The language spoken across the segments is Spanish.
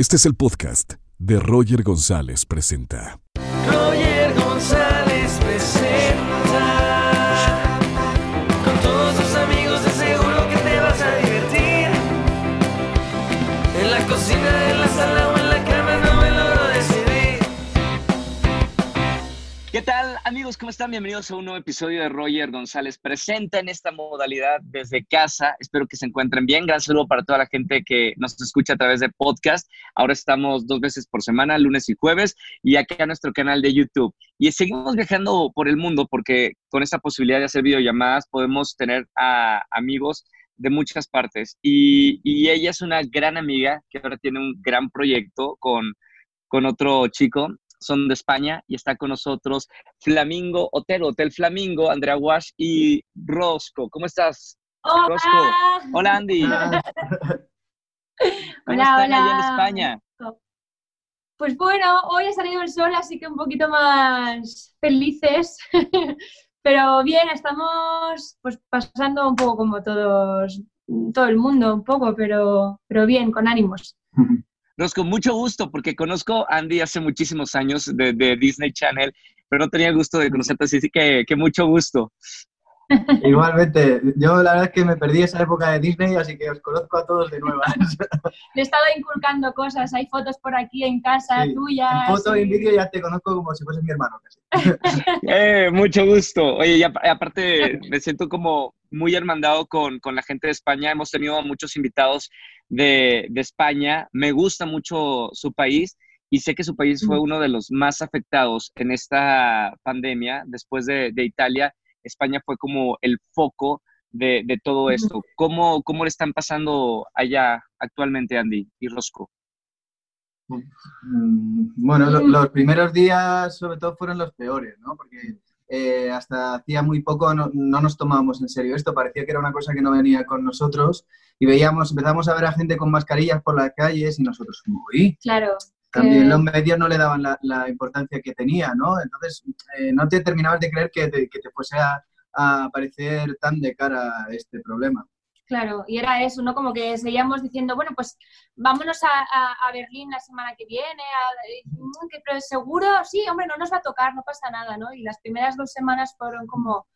Este es el podcast de Roger González Presenta. ¿Cómo están? Bienvenidos a un nuevo episodio de Roger González Presenta en esta modalidad desde casa. Espero que se encuentren bien. Gran saludo para toda la gente que nos escucha a través de podcast. Ahora estamos dos veces por semana, lunes y jueves, y acá en nuestro canal de YouTube. Y seguimos viajando por el mundo porque con esta posibilidad de hacer videollamadas podemos tener a amigos de muchas partes. Y, y ella es una gran amiga que ahora tiene un gran proyecto con, con otro chico son de España y está con nosotros Flamingo Hotel, Hotel Flamingo, Andrea Wash y Rosco. ¿Cómo estás? Hola. Rosco. Hola, Andy. ¿Cómo Hola, están hola. allá en España? Pues bueno, hoy ha salido el sol, así que un poquito más felices. Pero bien, estamos pues pasando un poco como todos, todo el mundo, un poco, pero, pero bien, con ánimos. Rosco, mucho gusto porque conozco a Andy hace muchísimos años de, de Disney Channel, pero no tenía el gusto de conocerte, así que, que mucho gusto. Igualmente, yo la verdad es que me perdí esa época de Disney, así que os conozco a todos de nuevas. Le he estado inculcando cosas, hay fotos por aquí en casa Sí, tuyas. En foto y en vídeo ya te conozco como si fuese mi hermano casi. Eh, mucho gusto. Oye, y apa- aparte me siento como muy hermandado con, con la gente de España. Hemos tenido muchos invitados de, de España. Me gusta mucho su país y sé que su país fue Ujú. uno de los más afectados en esta pandemia. Después de, de Italia, España fue como el foco de, de todo esto. ¿Cómo, ¿Cómo le están pasando allá actualmente, Andy y Rosco? Mm, Bueno, lo- Mm. los primeros días sobre todo fueron los peores, ¿no? Porque eh, hasta hacía muy poco no, no nos tomábamos en serio esto, parecía que era una cosa que no venía con nosotros y veíamos, empezamos a ver a gente con mascarillas por las calles y nosotros uy, Claro. también los medios no le daban la, la importancia que tenía, ¿no? Entonces, eh, no te terminabas de creer que te, que te fuese a, a aparecer tan de cara a este problema. Claro, y era eso, ¿no? Como que seguíamos diciendo, bueno, pues vámonos a, a- a Berlín la semana que viene, a- y, mm, que- pero seguro, sí, hombre, no nos va a tocar, no pasa nada, ¿no? Y las primeras dos semanas fueron como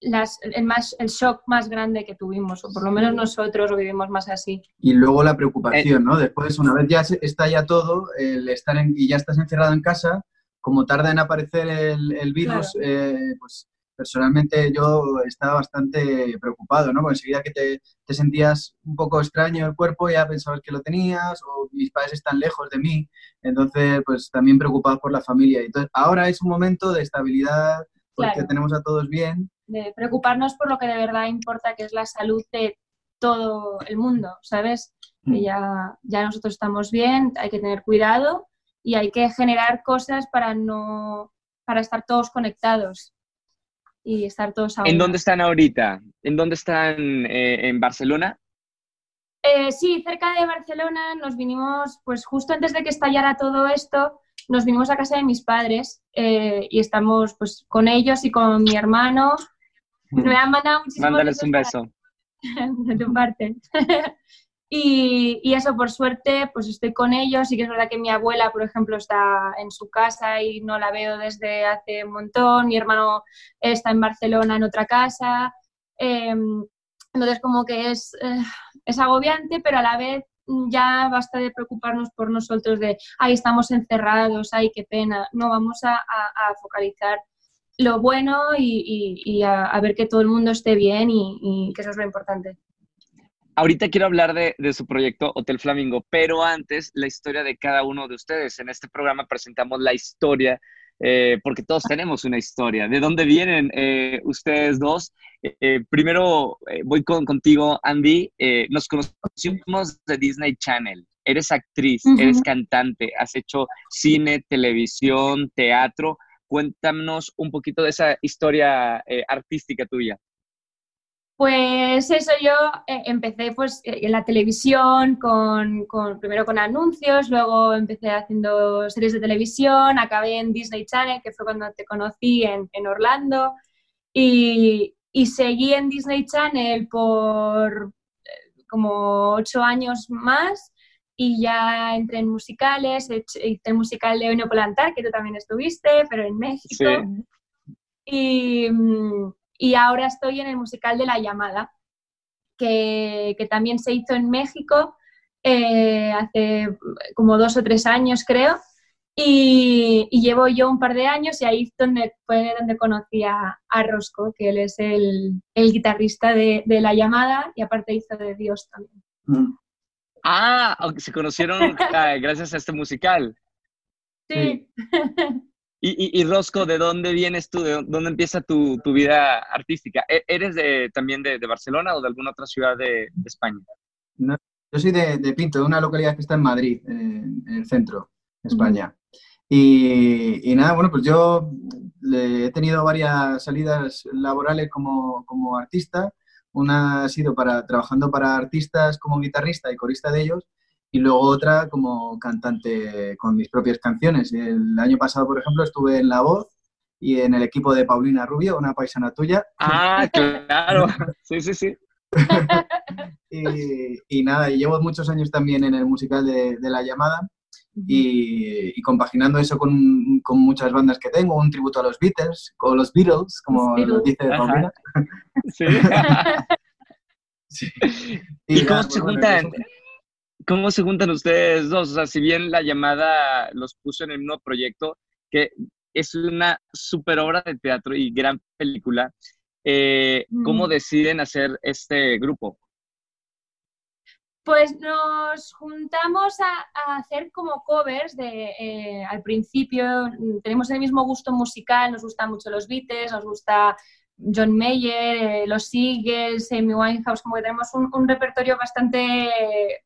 las, el, más, el shock más grande que tuvimos, o por lo menos nosotros lo vivimos más así. Y luego la preocupación, ¿no? Después, una vez ya se- está ya todo, el estar en, y ya estás encerrado en casa, como tarda en aparecer el, el virus, eh, pues personalmente yo estaba bastante preocupado, ¿no? Porque enseguida que te, te sentías un poco extraño el cuerpo, ya pensabas que lo tenías, o mis padres están lejos de mí, entonces pues también preocupado por la familia. Entonces ahora es un momento de estabilidad, porque Claro. tenemos a todos bien, De preocuparnos por lo que de verdad importa, que es la salud de todo el mundo, ¿sabes? Mm. Que ya, ya nosotros estamos bien, hay que tener cuidado y hay que generar cosas para no para estar todos conectados y estar todos a ¿En una. dónde están ahorita? ¿En dónde están? eh, ¿En Barcelona? Eh, sí, cerca de Barcelona nos vinimos, pues justo antes de que estallara todo esto, nos vinimos a casa de mis padres eh, y estamos pues con ellos y con mi hermano. Me han mandado muchísimos Mándales un beso. de tu parte. y, eso, por suerte, pues estoy con ellos. Y que es verdad que mi abuela, por ejemplo, está en su casa y no la veo desde hace un montón. Mi hermano está en Barcelona en otra casa. Em, entonces, como que es, eh, es agobiante, pero a la vez ya basta de preocuparnos por nosotros de, ay, estamos encerrados, ay, qué pena. No, vamos a, a- focalizar lo bueno y, y- a, ver que todo el mundo esté bien y que eso es lo importante. Ahorita quiero hablar de, de su proyecto Hotel Flamingo, pero antes la historia de cada uno de ustedes. En este programa presentamos la historia, eh, porque todos tenemos una historia. ¿De dónde vienen eh, ustedes dos? Eh, primero voy con, contigo, Andy. Nos conocimos de Disney Channel. Eres actriz, eres cantante, has hecho cine, televisión, teatro. Cuéntanos un poquito de esa historia artística tuya. Pues eso, yo eh, empecé pues eh, en la televisión, con, con- primero con anuncios, luego empecé haciendo series de televisión, acabé en Disney Channel, que fue cuando te conocí en, en Orlando, y, y seguí en Disney Channel por eh, como ocho años más y ya entré en musicales, hice el musical de Oino Polantar, que tú también estuviste, pero en México. Y, y, ahora estoy en el musical de La Llamada, que, que también se hizo en México eh, hace como dos o tres años, creo. Y, llevo yo un par de años y ahí donde, fue donde conocí a, Rosco, que él es el, el guitarrista de, de, La Llamada y aparte hizo de Dios también. Mm. Ah, se conocieron ah, gracias a este musical. Sí. Y, y, Rosco, ¿de dónde vienes tú? ¿De dónde empieza tu, tu vida artística? ¿E-, ¿Eres de, también de, de, Barcelona o de alguna otra ciudad de, de España? No, yo soy de, Pinto, de una localidad que está en Madrid, en, el centro de España. y, y, nada, bueno, pues yo he tenido varias salidas laborales como, como artista una ha sido para, trabajando para artistas como guitarrista y corista de ellos, y luego otra como cantante con mis propias canciones. El año pasado, por ejemplo, estuve en La Voz y en el equipo de Paulina Rubio, una paisana tuya. Ah, claro. Sí, sí, sí. y, y, nada, llevo muchos años también en el musical de, de La Llamada y, compaginando eso con, con, muchas bandas que tengo, un tributo a los Beatles, o los Beatles, como lo dice Paulina. Sí. ¿Y, cómo se juntan? ¿Cómo se juntan ustedes dos? O sea, si bien la llamada los puso en el mismo proyecto, que es una super obra de teatro y gran película, eh, ¿cómo mm. deciden hacer este grupo? Pues nos juntamos a, hacer como covers de, eh, al principio, tenemos el mismo gusto musical, nos gustan mucho los Beatles, nos gusta John Mayer, eh, los Eagles, Amy Winehouse, como que tenemos un, repertorio bastante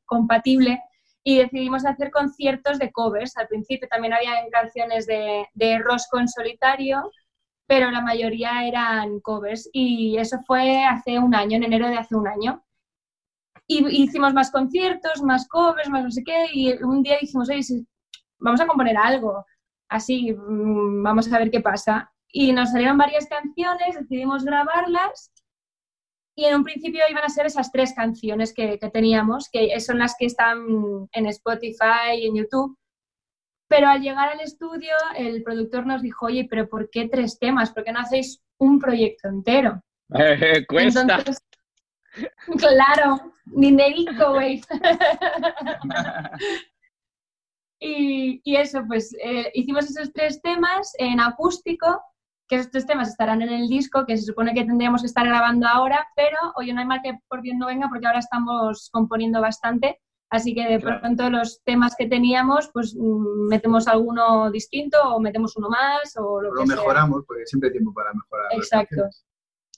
compatible y decidimos hacer conciertos de covers. Al principio también había canciones de, de Rosco en solitario, pero la mayoría eran covers y eso fue hace un año, en enero de hace un año. Y hicimos más conciertos, más covers, más no sé qué, y un día dijimos, vamos a componer algo, así, mm, vamos a ver qué pasa. Y nos salieron varias canciones, decidimos grabarlas, y en un principio iban a ser esas tres canciones que, que teníamos, que son las que están en Spotify y en YouTube. Pero al llegar al estudio, el productor nos dijo, oye, pero ¿por qué tres temas? ¿Por qué no hacéis un proyecto entero? cuesta. Claro, dinerico, güey. y, y, eso, pues eh, hicimos esos tres temas en acústico, que esos tres temas estarán en el disco, que se supone que tendríamos que estar grabando ahora, pero oye, no hay mal que por bien no venga, porque ahora estamos componiendo bastante. Así que de pronto los temas que teníamos, pues mm, metemos alguno distinto o metemos uno más o lo, lo mejoramos, porque siempre hay tiempo para mejorar. Exacto.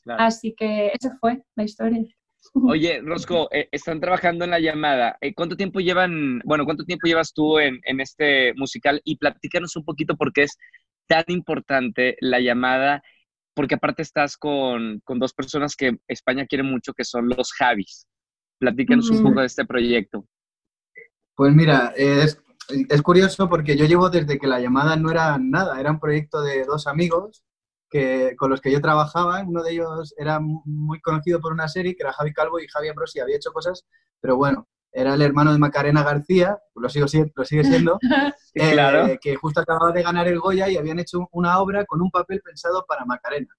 Así que esa fue la historia. Oye, Rosco, eh, están trabajando en la llamada. Eh, ¿Cuánto tiempo llevan, bueno, cuánto tiempo llevas tú en, este musical? Y platícanos un poquito por qué es tan importante la llamada, porque aparte estás con, dos personas que España quiere mucho, que son los Javis. Platícanos un poco de este proyecto. Pues mira, es, es curioso porque yo llevo desde que la llamada no era nada, era un proyecto de dos amigos con los que yo trabajaba. Uno de ellos era muy conocido por una serie que era Javi Calvo y Javi Ambrosi había hecho cosas, pero bueno, era el hermano de Macarena García, lo, sigo, lo sigue siendo, eh, que justo acababa de ganar el Goya y habían hecho una obra con un papel pensado para Macarena.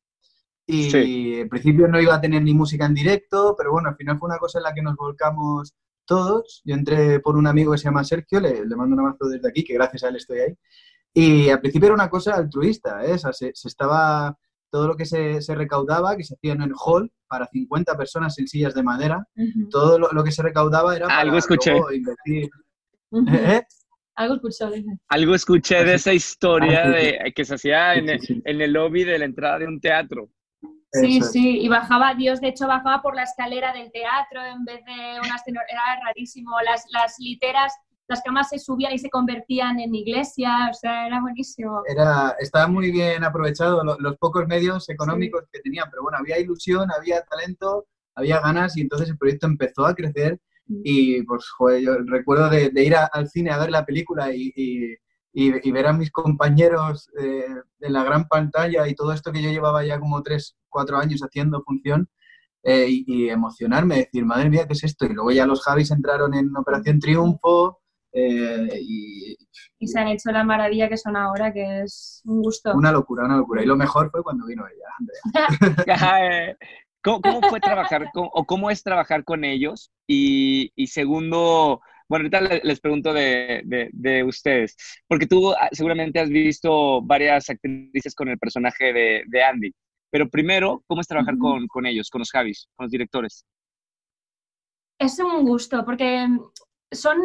Y en principio no iba a tener ni música en directo, pero bueno, al final fue una cosa en la que nos volcamos todos. Yo entré por un amigo que se llama Sergio, le, le mando un abrazo desde aquí, que gracias a él estoy ahí. Y al principio era una cosa altruista, ¿eh? se, estaba, todo lo que se, recaudaba, que se hacía en el hall para 50 personas en sillas de madera, todo lo, que se recaudaba era para Algo escuché. invertir. ¿Eh? Algo escuché. Algo escuché de esa historia ah, de, que se hacía en, el, lobby de la entrada de un teatro. Sí, sí, y bajaba, Dios de hecho bajaba por la escalera del teatro en vez de unas... Era rarísimo, las, las literas las camas se subían y se convertían en iglesia, o sea, era buenísimo. Era, estaba muy bien aprovechado los, pocos medios económicos que tenían, pero bueno, había ilusión, había talento, había ganas y entonces el proyecto empezó a crecer mm. y pues, joder, yo recuerdo de, ir al cine a ver la película y, y, y, ver a mis compañeros eh, en la gran pantalla y todo esto que yo llevaba ya como tres, cuatro años haciendo función. Eh, y, y, emocionarme, decir, madre mía, ¿qué es esto? Y luego ya los Javis entraron en Operación Triunfo, eh, y, Y se han hecho la maravilla que son ahora, que es un gusto. una locura, una locura. Y lo mejor fue cuando vino ella, Andrea. Eh, ¿Cómo, cómo fue trabajar con, o cómo es trabajar con ellos? Y, y segundo, bueno, ahorita le- les pregunto de, de- de ustedes, porque tú ah, seguramente has visto varias actrices con el personaje de, de Andy, pero primero, ¿cómo es trabajar con, con ellos, con los Javis, con los directores? Es un gusto porque son,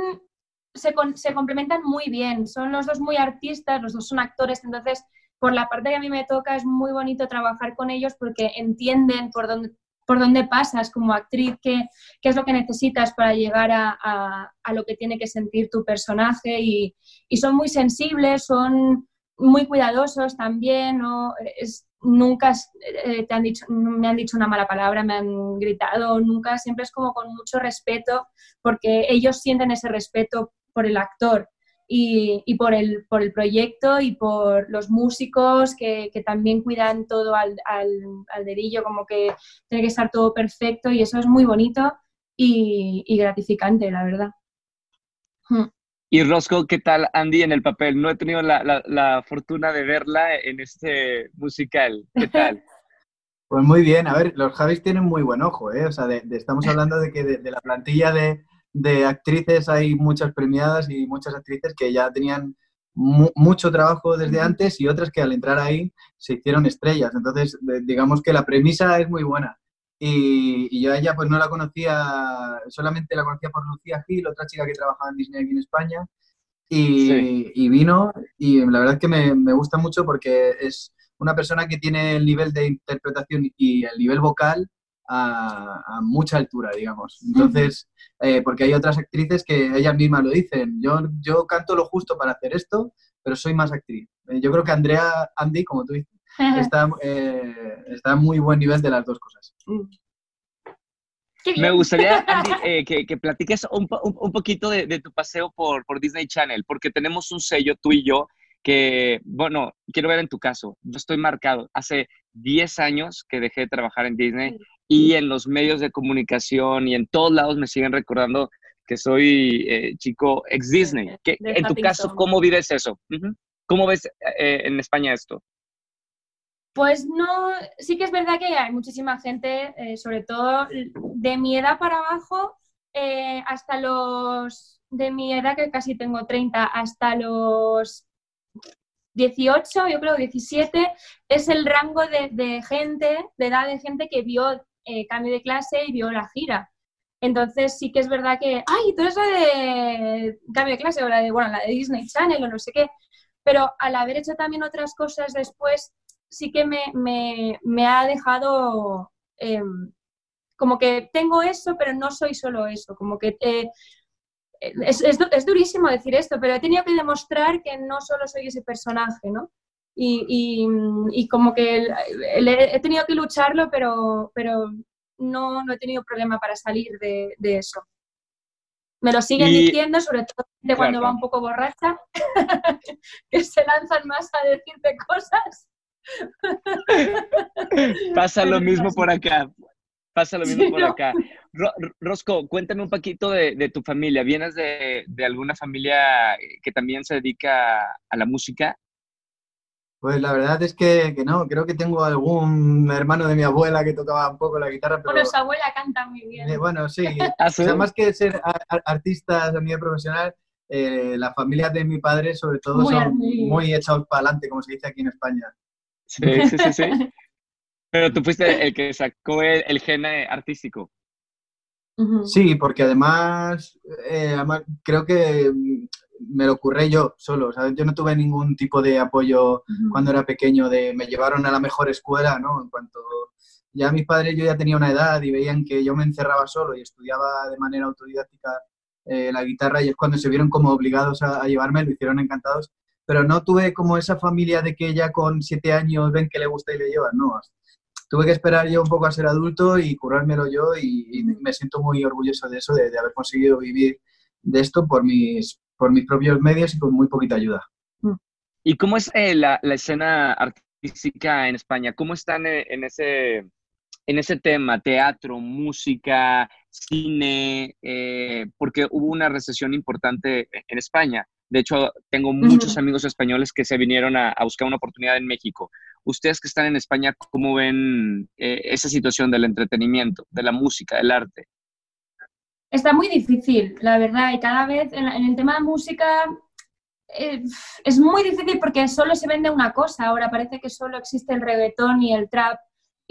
se, con- se complementan muy bien. Son los dos muy artistas, los dos son actores, entonces por la parte que a mí me toca es muy bonito trabajar con ellos porque entienden por dónde, por dónde pasas como actriz, qué, qué es lo que necesitas para llegar a, a- lo que tiene que sentir tu personaje y, y son muy sensibles, son muy cuidadosos también, ¿no? Es, nunca eh, te han dicho, me han dicho una mala palabra, me han gritado, nunca, siempre es como con mucho respeto, porque ellos sienten ese respeto por el actor y, y por, el, por el proyecto y por los músicos que, que también cuidan todo al, al, al dedillo, como que tiene que estar todo perfecto y eso es muy bonito y, y gratificante, la verdad. Hmm. Y Roscoe, ¿qué tal Andy en el papel? No he tenido la, la- la fortuna de verla en este musical. ¿Qué tal? Pues muy bien, a ver, los Javis tienen muy buen ojo, ¿eh? O sea, de- de- estamos hablando de que de, de la plantilla de, de actrices hay muchas premiadas y muchas actrices que ya tenían mu- mucho trabajo desde antes y otras que al entrar ahí se hicieron estrellas. Entonces, de- digamos que la premisa es muy buena. Y, y yo a ella pues no la conocía, solamente la conocía por Lucía Gil, otra chica que trabajaba en Disney aquí en España. Y, Sí. y vino y la verdad es que me, me gusta mucho porque es una persona que tiene el nivel de interpretación y el nivel vocal a, a mucha altura, digamos. Entonces, eh, porque hay otras actrices que ellas mismas lo dicen, yo, yo canto lo justo para hacer esto, pero soy más actriz. Eh, yo creo que Andrea, Andy, como tú dices, está, eh, está a muy buen nivel de las dos cosas. Qué bien. Me gustaría, Andy, eh, que, que platiques un, po- un- un poquito de, de tu paseo por, por Disney Channel, porque tenemos un sello, tú y yo, que, bueno, quiero ver en tu caso, yo estoy marcado. Hace 10 años que dejé de trabajar en Disney y en los medios de comunicación y en todos lados me siguen recordando que soy eh, chico ex Disney. ¿Qué- en tu caso. ¿cómo vives eso? ¿Cómo ves eh, en España esto? Pues no, sí que es verdad que hay muchísima gente, eh, sobre todo de mi edad para abajo, eh, hasta los, de mi edad que casi tengo 30, hasta los 18, yo creo 17, es el rango de, de gente, de edad de gente que vio eh, cambio de clase y vio la gira. Entonces sí que es verdad que, ay, tú eres la de cambio de clase o la de, bueno, la de Disney Channel o no sé qué, pero al haber hecho también otras cosas después, sí que me, me- me ha dejado em, como que tengo eso, pero no soy solo eso, como que eh, es, es du- es durísimo decir esto, pero he tenido que demostrar que no solo soy ese personaje, ¿no? Y, y- y como que he tenido que lucharlo, pero, pero no, no he tenido problema para salir de, de eso. Me lo siguen Y- diciendo, sobre todo de cuando Claro. va un poco borracha, que se lanzan más a decirte cosas. Pasa lo mismo por acá. Pasa lo mismo Sí, por ¿no? acá. Ro- Rosco, cuéntame un poquito de, de tu familia. ¿Vienes de, de alguna familia que también se dedica a la música? Pues la verdad es que, que no, creo que tengo algún hermano de mi abuela que tocaba un poco la guitarra, pero Bueno, su abuela canta muy bien. eh, bueno, sí. ¿Ah, O sí? sea, más que ser a- a- artistas a nivel profesional, eh, la familia de mi padre sobre todo Muy son muy echados para adelante, como se dice aquí en España. Sí, sí, sí, sí. Pero tú fuiste el que sacó el, el gen artístico. Sí, porque además, eh, además creo que me lo ocurré yo solo, ¿sabes? Yo no tuve ningún tipo de apoyo cuando era pequeño, de me llevaron a la mejor escuela, ¿no? En cuanto ya mis padres, yo ya tenía una edad y veían que yo me encerraba solo y estudiaba de manera autodidáctica eh, la guitarra y es cuando se vieron como obligados a, a llevarme, lo hicieron encantados, pero no tuve como esa familia de que ya con siete años ven que le gusta y le llevan, no. Tuve que esperar yo un poco a ser adulto y currármelo yo y, y me siento muy orgulloso de eso, de, de haber conseguido vivir de esto por mis, por mis propios medios y con muy poquita ayuda. ¿Y cómo es eh, la, la escena artística en España? ¿Cómo están eh, en ese, en ese tema? Teatro, música, cine, eh, porque hubo una recesión importante en España. De hecho, tengo muchos amigos españoles que se vinieron a, buscar una oportunidad en México. Ustedes que están en España, ¿cómo ven eh, esa situación del entretenimiento, de la música, del arte? Está muy difícil, la verdad, y cada vez en, el tema de música eh, es muy difícil porque solo se vende una cosa. Ahora parece que solo existe el reggaetón y el trap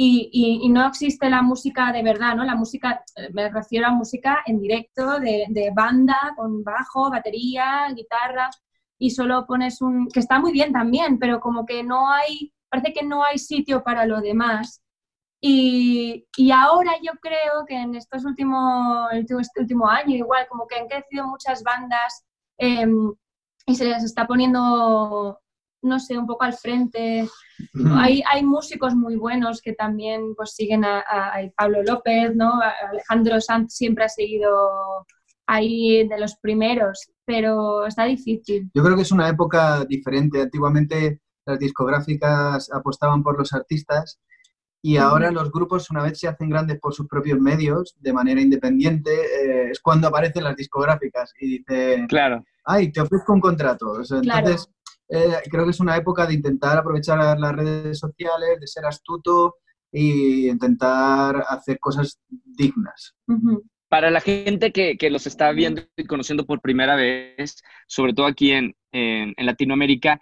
y, no existe la música de verdad, ¿no? La música, me refiero a música en directo, de, de, banda, con bajo, batería, guitarra, y solo pones un... que está muy bien también, pero como que no hay, parece que no hay sitio para lo demás. Y, y ahora yo creo que en estos últimos, este último año igual, como que han crecido muchas bandas em, y se les está poniendo no sé, un poco al frente. Hay, hay músicos muy buenos que también pues, siguen a, Pablo López, ¿no? Alejandro Sanz siempre ha seguido ahí de los primeros, pero está difícil. Yo creo que es una época diferente. Antiguamente las discográficas apostaban por los artistas y ahora los grupos, una vez se hacen grandes por sus propios medios, de manera independiente, eh, es cuando aparecen las discográficas y dicen, claro. ay, te ofrezco un contrato. entonces, eh, creo que es una época de intentar aprovechar las redes sociales, de ser astuto e intentar hacer cosas dignas. Para la gente que, que, los está viendo y conociendo por primera vez, sobre todo aquí en, en, Latinoamérica,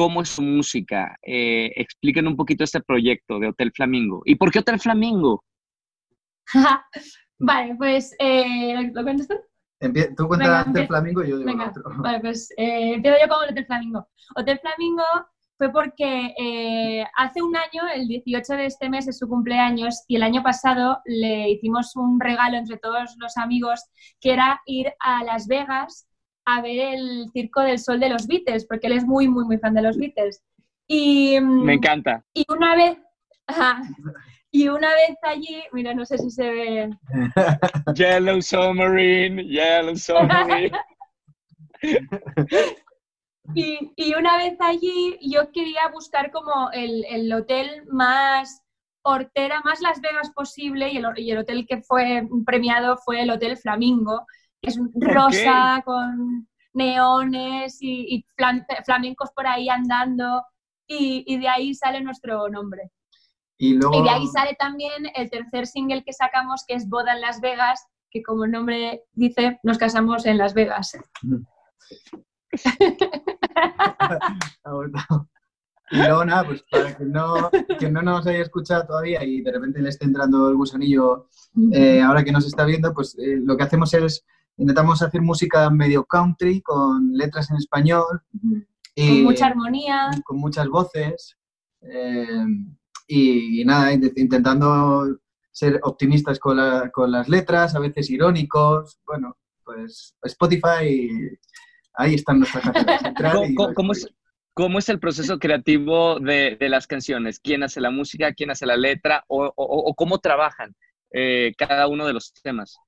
¿cómo es su música? Eh, expliquen un poquito este proyecto de Hotel Flamingo. ¿Y por qué Hotel Flamingo? vale, pues, eh, ¿lo cuentas tú? tú cuentas Hotel Flamingo y yo digo otro. Vale, pues eh, empiezo yo con Hotel Flamingo. Hotel Flamingo fue porque eh, hace un año, el 18 de este mes, es su cumpleaños y el año pasado le hicimos un regalo entre todos los amigos que era ir a Las Vegas a ver el Circo del Sol de los Beatles, porque él es muy, muy, muy fan de los Beatles. Y, mm, Me encanta. Y una vez, y una vez allí, mira, no sé si se ve. Yellow Submarine, Yellow Submarine. y, y, una vez allí yo quería buscar como el, el, hotel más hortera, más Las Vegas posible y el, y el, hotel que fue premiado fue el Hotel Flamingo, es rosa con neones y, y flamencos por ahí andando y, y de ahí sale nuestro nombre. Y, de ahí sale también el tercer single que sacamos, que es Boda en Las Vegas, que como el nombre dice, nos casamos en Las Vegas. y luego nada, pues para que no, que no nos haya escuchado todavía y de repente le esté entrando el gusanillo eh, ahora que nos está viendo, pues eh, lo que hacemos es, intentamos hacer música medio country, con letras en español. con mucha armonía. Con muchas voces. Eh, y, nada, intentando ser optimistas con, con, las letras, a veces irónicos. Bueno, pues Spotify, ahí están nuestras canciones. ¿Cómo, es, ¿Cómo, es, el proceso creativo de, de, las canciones? ¿Quién hace la música? ¿Quién hace la letra? ¿O, o, cómo trabajan eh, cada uno de los temas?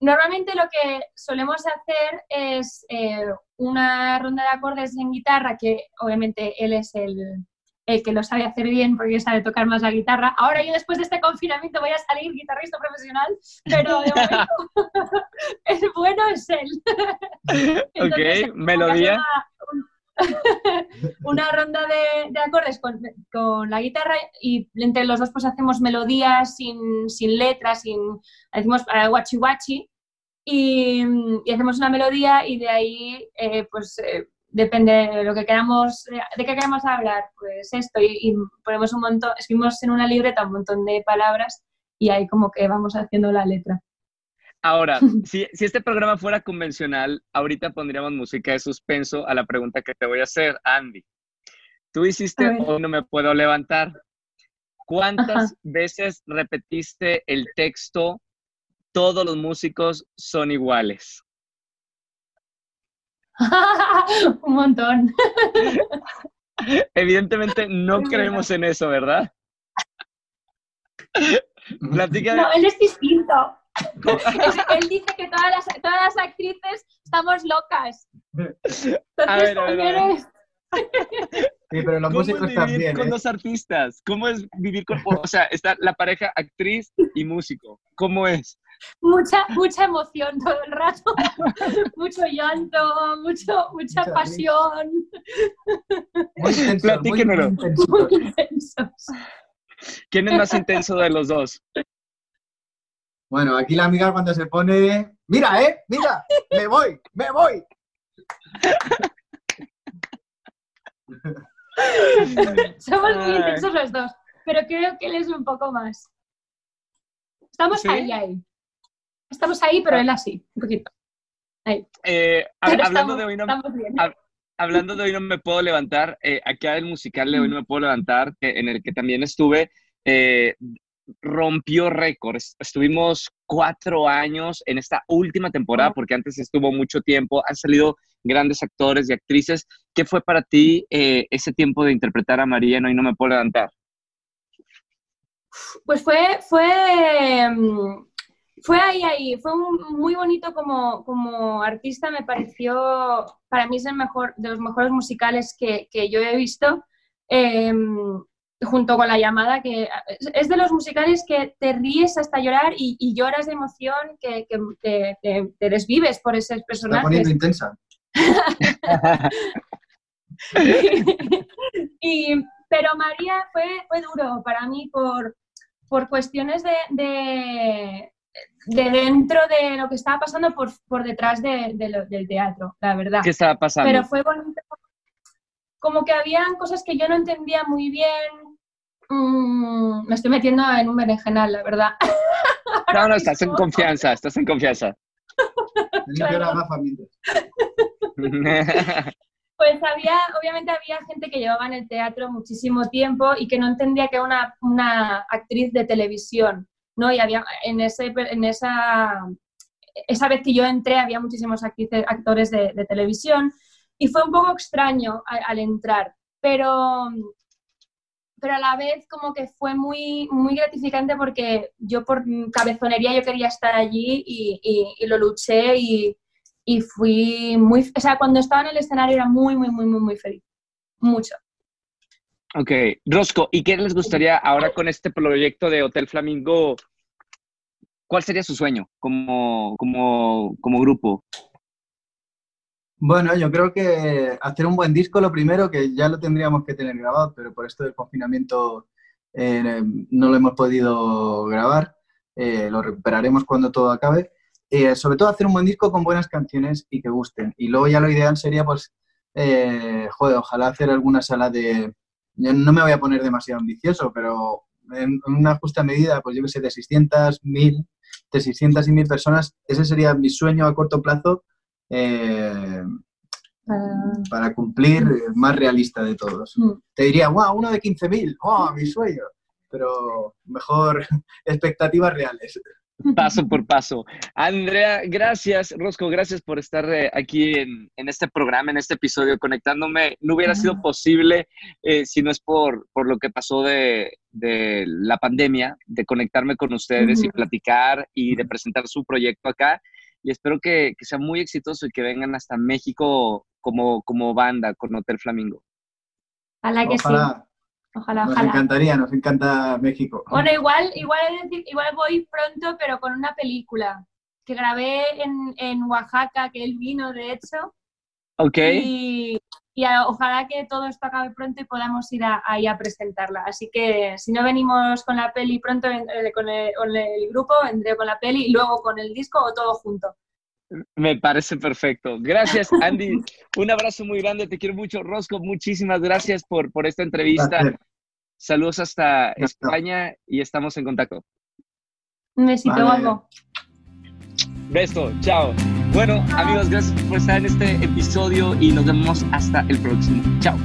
Normalmente lo que solemos hacer es eh, una ronda de acordes en guitarra, que obviamente él es el, el que lo sabe hacer bien porque sabe tocar más la guitarra. Ahora yo después de este confinamiento voy a salir guitarrista profesional, pero de momento el bueno es él. ok, melodía. Una, ronda de, acordes con, con, la guitarra y entre los dos pues hacemos melodías sin, sin letras, sin, decimos guachi guachi y, y, hacemos una melodía y de ahí eh, pues eh, depende de lo que queramos, de qué queremos hablar, pues esto, y, ponemos un montón, escribimos en una libreta un montón de palabras y ahí como que vamos haciendo la letra. Ahora, si, si, este programa fuera convencional, ahorita pondríamos música de suspenso a la pregunta que te voy a hacer, Andy. Tú hiciste Hoy no me puedo levantar. ¿Cuántas veces repetiste el texto Todos los músicos son iguales? un montón. Evidentemente no creemos en eso, ¿verdad? No, él es distinto. él dice que todas las, todas las actrices estamos locas. a ver, a ver, Sí, pero los músicos también. con ¿eh? dos artistas? ¿Cómo es vivir con.? O sea, está la pareja actriz y músico. ¿Cómo es? Mucha, mucha emoción todo el rato, mucho llanto, mucho, mucha Mucha pasión. Muy intenso, muy, Platíquenmelo. muy intenso. Muy. ¿Quién es más intenso de los dos? Bueno, aquí la amiga cuando se pone... Mira, ¿eh? Mira, me voy, me voy. Somos muy intensos los dos, pero creo que él es un poco más. Estamos ¿Sí? ahí, ahí. Estamos ahí, pero él así, un poquito. Eh, hablando estamos- de hoy no, estamos bien. hab- hablando de hoy no me puedo levantar, eh, acá el musical de hoy no me puedo levantar, que- en el que también estuve, eh, rompió récords. Estuvimos cuatro años en esta última temporada, porque antes estuvo mucho tiempo, han salido grandes actores y actrices. ¿Qué fue para ti eh, ese tiempo de interpretar a María en hoy no me puedo levantar? Pues fue, fue, mm, fue ahí, ahí. Fue un- muy bonito como, como artista, me pareció, para mí es el mejor, de los mejores musicales que, que yo he visto, eh, junto con La Llamada, que es- de los musicales que te ríes hasta llorar y, y lloras de emoción, que, que te, te- te desvives por esos Está personajes. poniendo intensa. y, pero María fue, fue duro para mí por, por cuestiones de, de, de dentro de lo que estaba pasando por, por detrás de- de lo- del teatro, la verdad. ¿Qué estaba pasando? Pero fue bonito. Como que habían cosas que yo no entendía muy bien. Mm, me estoy metiendo en un berenjenal, la verdad. no, no, estás en confianza, estás en confianza. Pues había, obviamente había gente que llevaba en el teatro muchísimo tiempo y que no entendía que era una, una actriz de televisión, ¿no? Y había en, ese, en esa, esa vez que yo entré había muchísimos actores de, televisión y fue un poco extraño al entrar, pero, pero a la vez como que fue muy, muy gratificante porque yo por cabezonería yo quería estar allí y, y- y lo luché y, y fui muy, o sea, cuando estaba en el escenario era muy, muy, muy, muy, muy feliz. Mucho. Ok, Rosco, ¿y qué les gustaría ahora con este proyecto de Hotel Flamingo? ¿Cuál sería su sueño como, como, como grupo? Bueno, yo creo que hacer un buen disco, lo primero, que ya lo tendríamos que tener grabado, pero por esto del confinamiento eh, no lo hemos podido grabar. Eh, lo recuperaremos cuando todo acabe. Eh, sobre todo hacer un buen disco con buenas canciones y que gusten. Y luego ya lo ideal sería, pues, eh, joder, ojalá hacer alguna sala de... yo no me voy a poner demasiado ambicioso, pero en, una justa medida, pues yo que sé, de 600, 1000, de 600 y 1000 personas, ese sería mi sueño a corto plazo. eh, para cumplir eh, más realista de todos. Mm. Te diría, wow, uno de 15.000, wow, mi sueño. Pero mejor expectativas reales. Paso por paso. Andrea, gracias. Rosco, gracias por estar eh, aquí en, en este programa, en este episodio, conectándome. No hubiera sido posible eh, si no es por, por lo que pasó de, de la pandemia, de conectarme con ustedes y platicar y de presentar su proyecto acá. Y espero que, que sea muy exitoso y que vengan hasta México como, como banda con Hotel Flamingo. Ojalá que Ojalá, sí. Ojalá, nos ojalá. encantaría, nos encanta México. Bueno, igual, igual, igual voy pronto, pero con una película que grabé en, en Oaxaca, que él vino, de hecho. ¿Ok? Y, y a- ojalá que todo esto acabe pronto y podamos ir a- ahí a presentarla. Así que si no venimos con la peli pronto, vendré con el, con el grupo, vendré con la peli y luego con el disco o todo junto. Me parece perfecto. Gracias, Andy. Un abrazo muy grande. Te quiero mucho. Rosco, muchísimas gracias por, por esta entrevista. Saludos hasta Gracias. España y estamos en contacto. Un besito, Vale. Beso, chao. Bueno, amigos, gracias por estar en este episodio y nos vemos hasta el próximo. Chao.